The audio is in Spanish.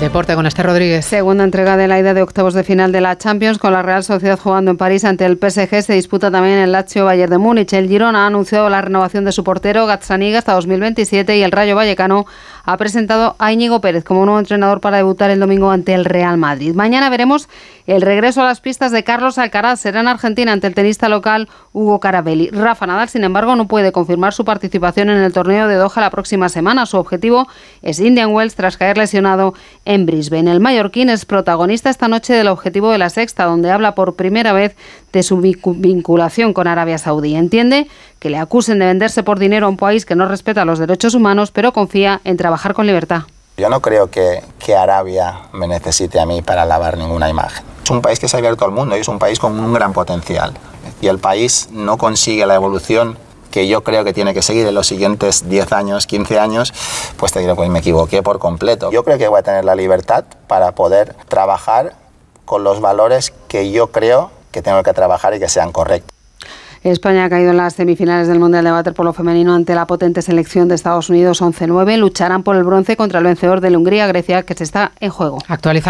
Deporte con Esther Rodríguez. Segunda entrega de la ida de octavos de final de la Champions con la Real Sociedad jugando en París ante el PSG. Se disputa también el Lazio Bayern de Múnich. El Girona ha anunciado la renovación de su portero Gazzaniga hasta 2027 y el Rayo Vallecano ha presentado a Íñigo Pérez como nuevo entrenador para debutar el domingo ante el Real Madrid. Mañana veremos el regreso a las pistas de Carlos Alcaraz. Será en Argentina ante el tenista local Hugo Carabelli. Rafa Nadal, sin embargo, no puede confirmar su participación en el torneo de Doha la próxima semana. Su objetivo es Indian Wells tras caer lesionado en Brisbane. El mallorquín es protagonista esta noche del objetivo de la sexta, donde habla por primera vez de su vinculación con Arabia Saudí. Entiende que le acusen de venderse por dinero a un país que no respeta los derechos humanos, pero confía en trabajar con libertad. Yo no creo que, que, Arabia me necesite a mí para lavar ninguna imagen. Es un país que se ha abierto al mundo y es un país con un gran potencial. Y el país no consigue la evolución que yo creo que tiene que seguir en los siguientes 10 años, 15 años, pues te digo que me equivoqué por completo. Yo creo que voy a tener la libertad para poder trabajar con los valores que yo creo que tengo que trabajar y que sean correctos. España ha caído en las semifinales del Mundial de Waterpolo femenino ante la potente selección de Estados Unidos 11-9. Lucharán por el bronce contra el vencedor de Hungría, Grecia, que se está en juego. Actualiza